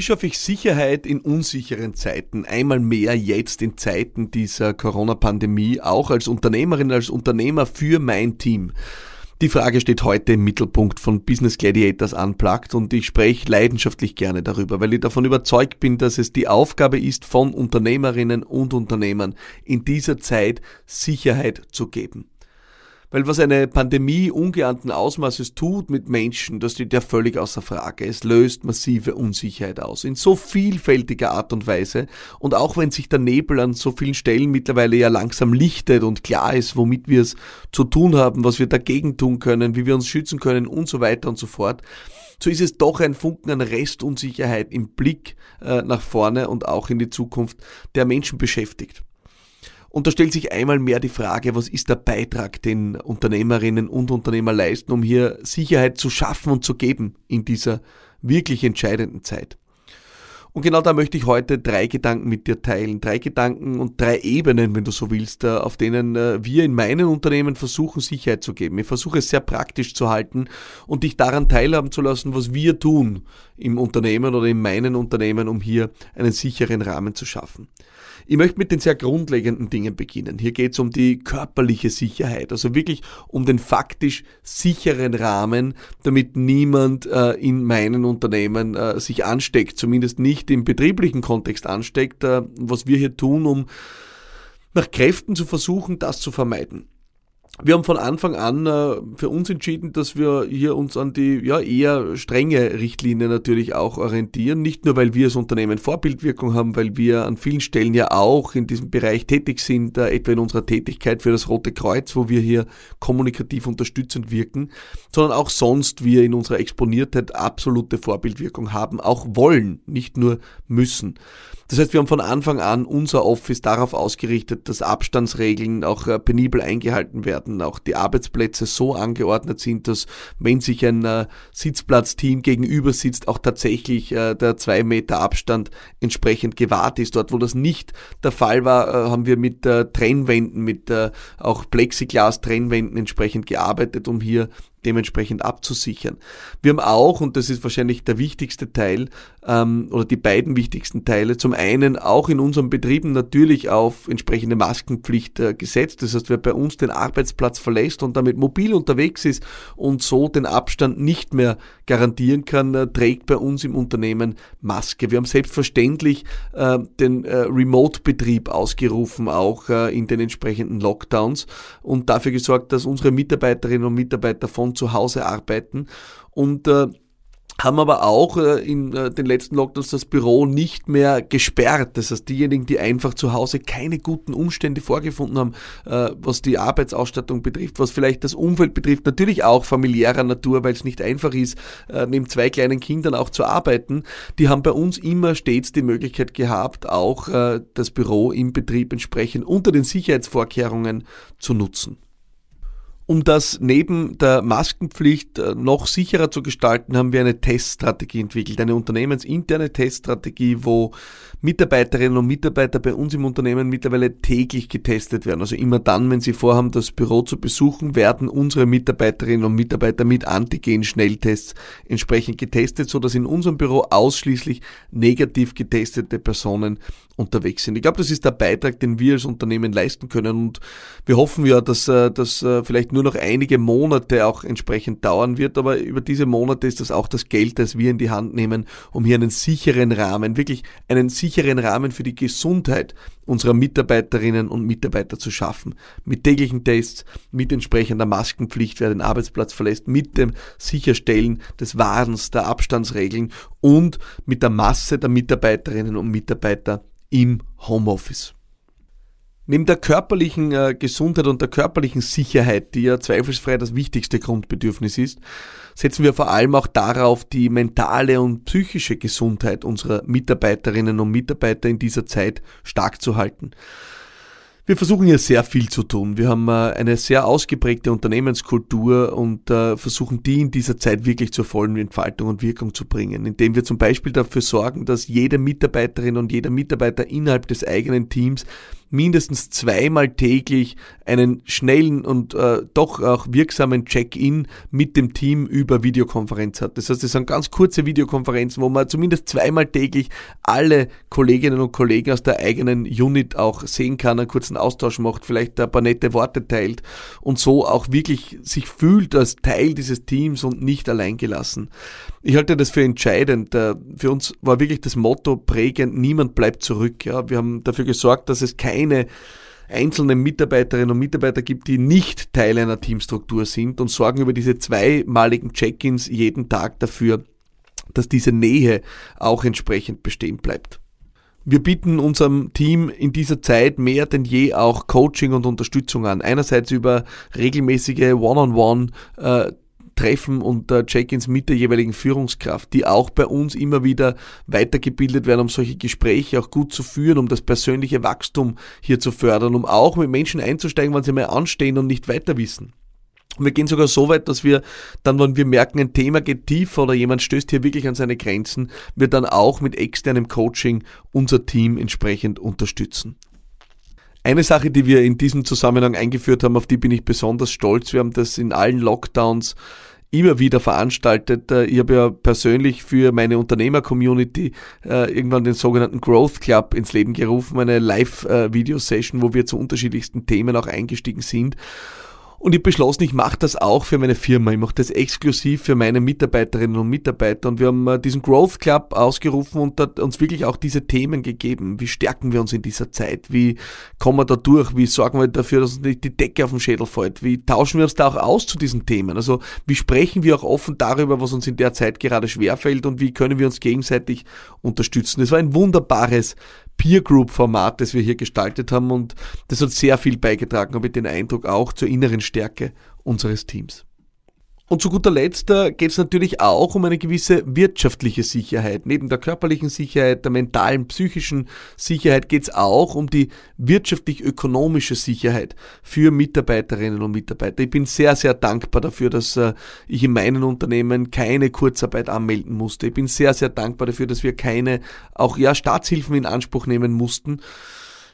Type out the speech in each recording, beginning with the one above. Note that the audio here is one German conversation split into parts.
Wie schaffe ich Sicherheit in unsicheren Zeiten? Einmal mehr jetzt in Zeiten dieser Corona-Pandemie, auch als Unternehmerin, als Unternehmer für mein Team. Die Frage steht heute im Mittelpunkt von Business Gladiators Unplugged und ich spreche leidenschaftlich gerne darüber, weil ich davon überzeugt bin, dass es die Aufgabe ist von Unternehmerinnen und Unternehmern in dieser Zeit Sicherheit zu geben. Weil was eine Pandemie ungeahnten Ausmaßes tut mit Menschen, das steht ja völlig außer Frage. Es löst massive Unsicherheit aus. In so vielfältiger Art und Weise. Und auch wenn sich der Nebel an so vielen Stellen mittlerweile ja langsam lichtet und klar ist, womit wir es zu tun haben, was wir dagegen tun können, wie wir uns schützen können und so weiter und so fort so ist es doch ein Funken an Restunsicherheit im Blick äh, nach vorne und auch in die Zukunft, der Menschen beschäftigt. Und da stellt sich einmal mehr die Frage, was ist der Beitrag, den Unternehmerinnen und Unternehmer leisten, um hier Sicherheit zu schaffen und zu geben in dieser wirklich entscheidenden Zeit. Und genau da möchte ich heute drei Gedanken mit dir teilen. Drei Gedanken und drei Ebenen, wenn du so willst, äh, auf denen äh, wir in meinen Unternehmen versuchen, Sicherheit zu geben. Ich versuche es sehr praktisch zu halten und dich daran teilhaben zu lassen, was wir tun im Unternehmen oder in meinen Unternehmen, um hier einen sicheren Rahmen zu schaffen. Ich möchte mit den sehr grundlegenden Dingen beginnen. Hier geht es um die körperliche Sicherheit, also wirklich um den faktisch sicheren Rahmen, damit niemand äh, in meinen Unternehmen äh, sich ansteckt, zumindest nicht im betrieblichen Kontext ansteckt, äh, was wir hier tun, um nach Kräften zu versuchen, das zu vermeiden. Wir haben von Anfang an äh, für uns entschieden, dass wir hier uns an die ja, eher strenge Richtlinie natürlich auch orientieren. Nicht nur, weil wir als Unternehmen Vorbildwirkung haben, weil wir an vielen Stellen ja auch in diesem Bereich tätig sind, äh, etwa in unserer Tätigkeit für das Rote Kreuz, wo wir hier kommunikativ unterstützend wirken, sondern auch sonst wir in unserer Exponiertheit absolute Vorbildwirkung haben, auch wollen, nicht nur müssen. Das heißt, wir haben von Anfang an unser Office darauf ausgerichtet, dass Abstandsregeln auch äh, penibel eingehalten werden, auch die Arbeitsplätze so angeordnet sind, dass wenn sich ein äh, Sitzplatzteam gegenüber sitzt, auch tatsächlich äh, der zwei Meter Abstand entsprechend gewahrt ist. Dort, wo das nicht der Fall war, haben wir mit Trennwänden, mit auch Plexiglas-Trennwänden entsprechend gearbeitet, um hier dementsprechend abzusichern. Wir haben auch, und das ist wahrscheinlich der wichtigste Teil, ähm, oder die beiden wichtigsten Teile, zum einen auch in unseren Betrieben natürlich auf entsprechende Maskenpflicht äh, gesetzt. Das heißt, wer bei uns den Arbeitsplatz verlässt und damit mobil unterwegs ist und so den Abstand nicht mehr garantieren kann, äh, trägt bei uns im Unternehmen Maske. Wir haben selbstverständlich äh, den äh, Remote-Betrieb ausgerufen, auch äh, in den entsprechenden Lockdowns und dafür gesorgt, dass unsere Mitarbeiterinnen und Mitarbeiter von von zu Hause arbeiten und äh, haben aber auch äh, in äh, den letzten Lockdowns das Büro nicht mehr gesperrt. Das heißt, diejenigen, die einfach zu Hause keine guten Umstände vorgefunden haben, äh, was die Arbeitsausstattung betrifft, was vielleicht das Umfeld betrifft, natürlich auch familiärer Natur, weil es nicht einfach ist, neben zwei kleinen Kindern auch zu arbeiten, die haben bei uns immer stets die Möglichkeit gehabt, auch das Büro im Betrieb entsprechend unter den Sicherheitsvorkehrungen zu nutzen. Um das neben der Maskenpflicht äh, noch sicherer zu gestalten, haben wir eine Teststrategie entwickelt, eine unternehmensinterne Teststrategie, wo Mitarbeiterinnen und Mitarbeiter bei uns im Unternehmen mittlerweile täglich getestet werden. Also immer dann, wenn sie vorhaben, das Büro zu besuchen, werden unsere Mitarbeiterinnen und Mitarbeiter mit Antigen-Schnelltests entsprechend getestet, so dass in unserem Büro ausschließlich negativ getestete Personen unterwegs sind. Ich glaube, das ist der Beitrag, den wir als Unternehmen leisten können und wir hoffen ja, dass äh, das äh, vielleicht nur noch einige Monate auch entsprechend dauern wird, aber über diese Monate ist das auch das Geld, das wir in die Hand nehmen, um hier einen sicheren Rahmen, wirklich einen sicheren Rahmen für die Gesundheit unserer Mitarbeiterinnen und Mitarbeiter zu schaffen. Mit täglichen Tests, mit entsprechender Maskenpflicht, wer den Arbeitsplatz verlässt, mit dem Sicherstellen des Warens, der Abstandsregeln und mit der Masse der Mitarbeiterinnen und Mitarbeiter im Homeoffice. Neben der körperlichen äh, Gesundheit und der körperlichen Sicherheit, die ja zweifelsfrei das wichtigste Grundbedürfnis ist, setzen wir vor allem auch darauf, die mentale und psychische Gesundheit unserer Mitarbeiterinnen und Mitarbeiter in dieser Zeit stark zu halten. Wir versuchen hier sehr viel zu tun. Wir haben äh, eine sehr ausgeprägte Unternehmenskultur und äh, versuchen die in dieser Zeit wirklich zur vollen Entfaltung und Wirkung zu bringen, indem wir zum Beispiel dafür sorgen, dass jede Mitarbeiterin und jeder Mitarbeiter innerhalb des eigenen Teams mindestens zweimal täglich einen schnellen und äh, doch auch wirksamen Check-in mit dem Team über Videokonferenz hat. Das heißt, es sind ganz kurze Videokonferenzen, wo man zumindest zweimal täglich alle Kolleginnen und Kollegen aus der eigenen Unit auch sehen kann, einen kurzen Austausch macht, vielleicht ein paar nette Worte teilt und so auch wirklich sich fühlt als Teil dieses Teams und nicht allein gelassen. Ich halte das für entscheidend. Äh, für uns war wirklich das Motto prägend, niemand bleibt zurück. Ja, wir haben dafür gesorgt, dass es keine einzelnen Mitarbeiterinnen und Mitarbeiter gibt, die nicht Teil einer Teamstruktur sind und sorgen über diese zweimaligen Check-ins jeden Tag dafür, dass diese Nähe auch entsprechend bestehen bleibt. Wir bieten unserem Team in dieser Zeit mehr denn je auch Coaching und Unterstützung an. Einerseits über regelmäßige One-on-One äh, Treffen und äh, Check-ins mit der jeweiligen Führungskraft, die auch bei uns immer wieder weitergebildet werden, um solche Gespräche auch gut zu führen, um das persönliche Wachstum hier zu fördern, um auch mit Menschen einzusteigen, wenn sie mal anstehen und nicht weiter wissen. Wir gehen sogar so weit, dass wir dann, wenn wir merken, ein Thema geht tiefer oder jemand stößt hier wirklich an seine Grenzen, wir dann auch mit externem Coaching unser Team entsprechend unterstützen. Eine Sache, die wir in diesem Zusammenhang eingeführt haben, auf die bin ich besonders stolz. Wir haben das in allen Lockdowns immer wieder veranstaltet. Äh, ich habe ja persönlich für meine Unternehmer-Community äh, irgendwann den sogenannten Growth Club ins Leben gerufen, eine Live-Video-Session, wo wir zu unterschiedlichsten Themen auch eingestiegen sind. Und ich beschlossen, ich mache das auch für meine Firma. Ich mache das exklusiv für meine Mitarbeiterinnen und Mitarbeiter. Und wir haben äh, diesen Growth Club ausgerufen und hat uns wirklich auch diese Themen gegeben. Wie stärken wir uns in dieser Zeit? Wie kommen wir da durch? Wie sorgen wir dafür, dass uns nicht die Decke auf den Schädel fällt? Wie tauschen wir uns da auch aus zu diesen Themen? Also wie sprechen wir auch offen darüber, was uns in der Zeit gerade schwerfällt und wie können wir uns gegenseitig unterstützen? Es war ein wunderbares Peer Group Format, das wir hier gestaltet haben und das hat sehr viel beigetragen, habe ich den Eindruck, auch zur inneren Stärke unseres Teams. Und zu guter Letzt äh, geht es natürlich auch um eine gewisse wirtschaftliche Sicherheit. Neben der körperlichen Sicherheit, der mentalen, psychischen Sicherheit geht es auch um die wirtschaftlich-ökonomische Sicherheit für Mitarbeiterinnen und Mitarbeiter. Ich bin sehr, sehr dankbar dafür, dass äh, ich in meinem Unternehmen keine Kurzarbeit anmelden musste. Ich bin sehr, sehr dankbar dafür, dass wir keine auch ja Staatshilfen in Anspruch nehmen mussten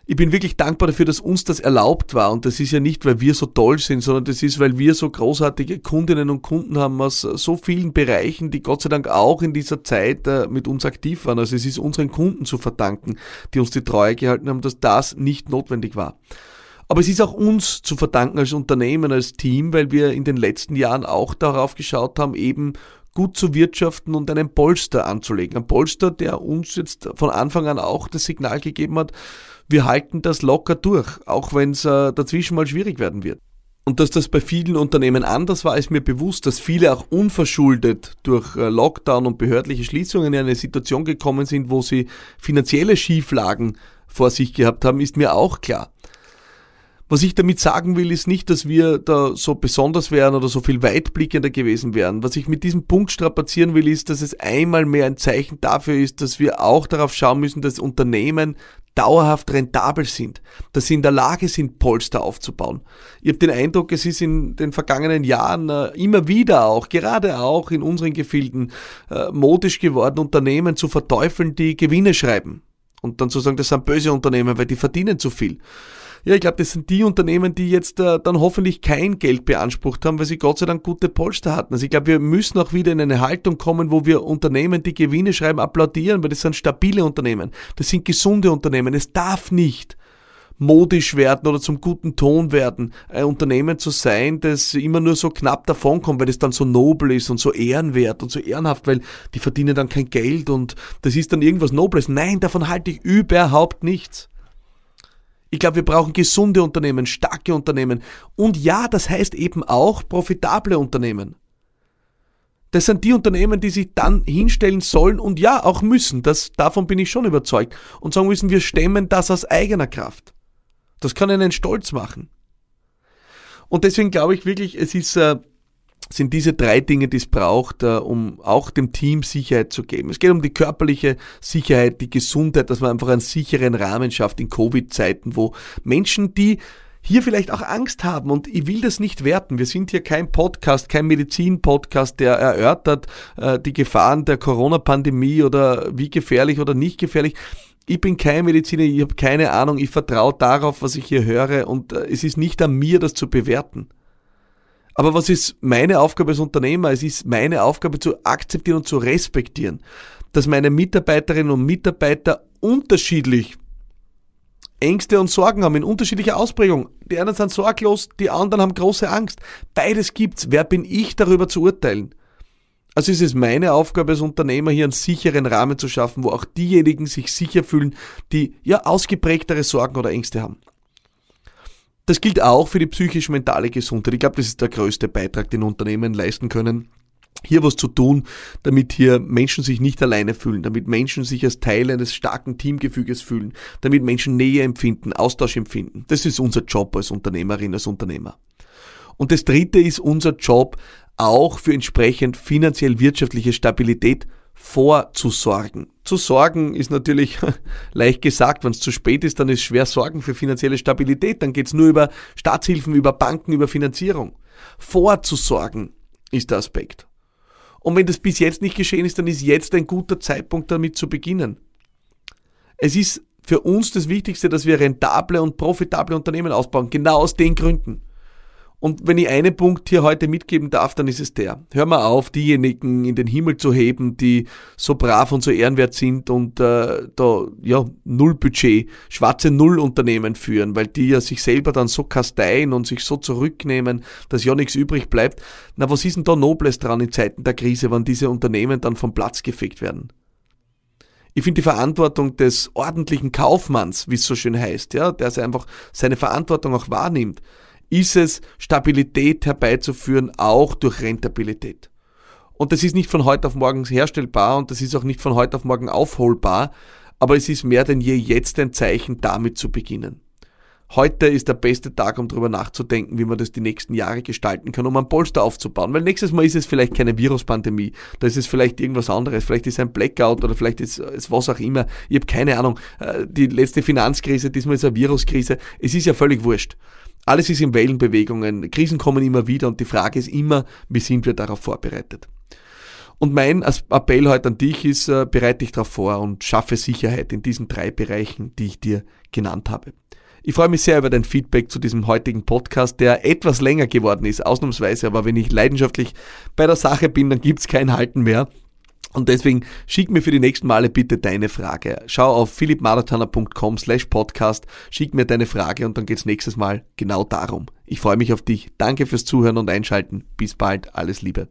ich bin wirklich dankbar dafür, dass uns das erlaubt war. Und das ist ja nicht, weil wir so toll sind, sondern das ist, weil wir so großartige Kundinnen und Kunden haben aus so vielen Bereichen, die Gott sei Dank auch in dieser Zeit äh, mit uns aktiv waren. Also es ist unseren Kunden zu verdanken, die uns die Treue gehalten haben, dass das nicht notwendig war. Aber es ist auch uns zu verdanken als Unternehmen, als Team, weil wir in den letzten Jahren auch darauf geschaut haben, eben gut zu wirtschaften und einen Polster anzulegen. Ein Polster, der uns jetzt von Anfang an auch das Signal gegeben hat, wir halten das locker durch, auch wenn es äh, dazwischen mal schwierig werden wird. Und dass das bei vielen Unternehmen anders war, ist mir bewusst, dass viele auch unverschuldet durch äh, Lockdown und behördliche Schließungen in eine Situation gekommen sind, wo sie finanzielle Schieflagen vor sich gehabt haben, ist mir auch klar. Was ich damit sagen will, ist nicht, dass wir da so besonders wären oder so viel weitblickender gewesen wären. Was ich mit diesem Punkt strapazieren will, ist, dass es einmal mehr ein Zeichen dafür ist, dass wir auch darauf schauen müssen, dass Unternehmen dauerhaft rentabel sind, dass sie in der Lage sind, Polster aufzubauen. Ich habe den Eindruck, es ist in den vergangenen Jahren äh, immer wieder auch, gerade auch in unseren Gefilden, äh, modisch geworden, Unternehmen zu verteufeln, die Gewinne schreiben. Und dann zu sagen, das sind böse Unternehmen, weil die verdienen zu viel. Ja, ich glaube, das sind die Unternehmen, die jetzt äh, dann hoffentlich kein Geld beansprucht haben, weil sie Gott sei Dank gute Polster hatten. Also ich glaube, wir müssen auch wieder in eine Haltung kommen, wo wir Unternehmen, die Gewinne schreiben, applaudieren, weil das sind stabile Unternehmen. Das sind gesunde Unternehmen. Es darf nicht modisch werden oder zum guten Ton werden, ein Unternehmen zu sein, das immer nur so knapp davonkommt, weil es dann so nobel ist und so ehrenwert und so ehrenhaft, weil die verdienen dann kein Geld und das ist dann irgendwas Nobles. Nein, davon halte ich überhaupt nichts. Ich glaube, wir brauchen gesunde Unternehmen, starke Unternehmen. Und ja, das heißt eben auch profitable Unternehmen. Das sind die Unternehmen, die sich dann hinstellen sollen und ja, auch müssen. Das, davon bin ich schon überzeugt. Und sagen müssen, wir stemmen das aus eigener Kraft. Das kann einen stolz machen. Und deswegen glaube ich wirklich, es ist äh, sind diese drei Dinge, die es braucht, äh, um auch dem Team Sicherheit zu geben. Es geht um die körperliche Sicherheit, die Gesundheit, dass man einfach einen sicheren Rahmen schafft in Covid-Zeiten, wo Menschen, die hier vielleicht auch Angst haben und ich will das nicht werten. Wir sind hier kein Podcast, kein Medizin-Podcast, der erörtert äh, die Gefahren der Corona-Pandemie oder wie gefährlich oder nicht gefährlich. Ich bin kein Mediziner, ich habe keine Ahnung, ich vertraue darauf, was ich hier höre und äh, es ist nicht an mir, das zu bewerten. Aber was ist meine Aufgabe als Unternehmer? Es ist meine Aufgabe zu akzeptieren und zu respektieren, dass meine Mitarbeiterinnen und Mitarbeiter unterschiedlich Ängste und Sorgen haben in unterschiedlicher Ausprägung. Die einen sind sorglos, die anderen haben große Angst. Beides gibt's. Wer bin ich darüber zu urteilen? Also ist es meine Aufgabe als Unternehmer, hier einen sicheren Rahmen zu schaffen, wo auch diejenigen sich sicher fühlen, die ja ausgeprägtere Sorgen oder Ängste haben. Das gilt auch für die psychisch-mentale Gesundheit. Ich glaube, das ist der größte Beitrag, den Unternehmen leisten können hier was zu tun, damit hier Menschen sich nicht alleine fühlen, damit Menschen sich als Teil eines starken Teamgefüges fühlen, damit Menschen Nähe empfinden, Austausch empfinden. Das ist unser Job als Unternehmerin, als Unternehmer. Und das dritte ist unser Job auch für entsprechend finanziell wirtschaftliche Stabilität vorzusorgen. Zu sorgen ist natürlich leicht gesagt, wenn es zu spät ist, dann ist schwer sorgen für finanzielle Stabilität, dann geht es nur über Staatshilfen, über Banken, über Finanzierung. Vorzusorgen ist der Aspekt. Und wenn das bis jetzt nicht geschehen ist, dann ist jetzt ein guter Zeitpunkt damit zu beginnen. Es ist für uns das Wichtigste, dass wir rentable und profitable Unternehmen ausbauen, genau aus den Gründen. Und wenn ich einen Punkt hier heute mitgeben darf, dann ist es der. Hör mal auf, diejenigen in den Himmel zu heben, die so brav und so ehrenwert sind und äh, da ja null Budget, schwarze Nullunternehmen führen, weil die ja sich selber dann so kasteien und sich so zurücknehmen, dass ja nichts übrig bleibt. Na, was ist denn da Nobles dran in Zeiten der Krise, wenn diese Unternehmen dann vom Platz gefegt werden? Ich finde die Verantwortung des ordentlichen Kaufmanns, wie es so schön heißt, ja, der einfach seine Verantwortung auch wahrnimmt ist es, Stabilität herbeizuführen, auch durch Rentabilität. Und das ist nicht von heute auf morgen herstellbar und das ist auch nicht von heute auf morgen aufholbar, aber es ist mehr denn je jetzt ein Zeichen, damit zu beginnen. Heute ist der beste Tag, um darüber nachzudenken, wie man das die nächsten Jahre gestalten kann, um ein Polster aufzubauen. Weil nächstes Mal ist es vielleicht keine Viruspandemie, da ist es vielleicht irgendwas anderes, vielleicht ist es ein Blackout oder vielleicht ist es was auch immer. Ich habe keine Ahnung. Äh, die letzte Finanzkrise, diesmal ist eine Viruskrise. Es ist ja völlig wurscht. Alles ist in Wellenbewegungen, Krisen kommen immer wieder und die Frage ist immer, wie sind wir darauf vorbereitet? Und mein Appell heute an dich ist, äh, bereite dich darauf vor und schaffe Sicherheit in diesen drei Bereichen, die ich dir genannt habe. Ich freue mich sehr über dein Feedback zu diesem heutigen Podcast, der etwas länger geworden ist, ausnahmsweise, aber wenn ich leidenschaftlich bei der Sache bin, dann gibt's kein Halten mehr. Und deswegen schick mir für die nächsten Male bitte deine Frage. Schau auf philippmarathoner.com slash podcast, schick mir deine Frage und dann geht's nächstes Mal genau darum. Ich freue mich auf dich. Danke fürs Zuhören und Einschalten. Bis bald. Alles Liebe.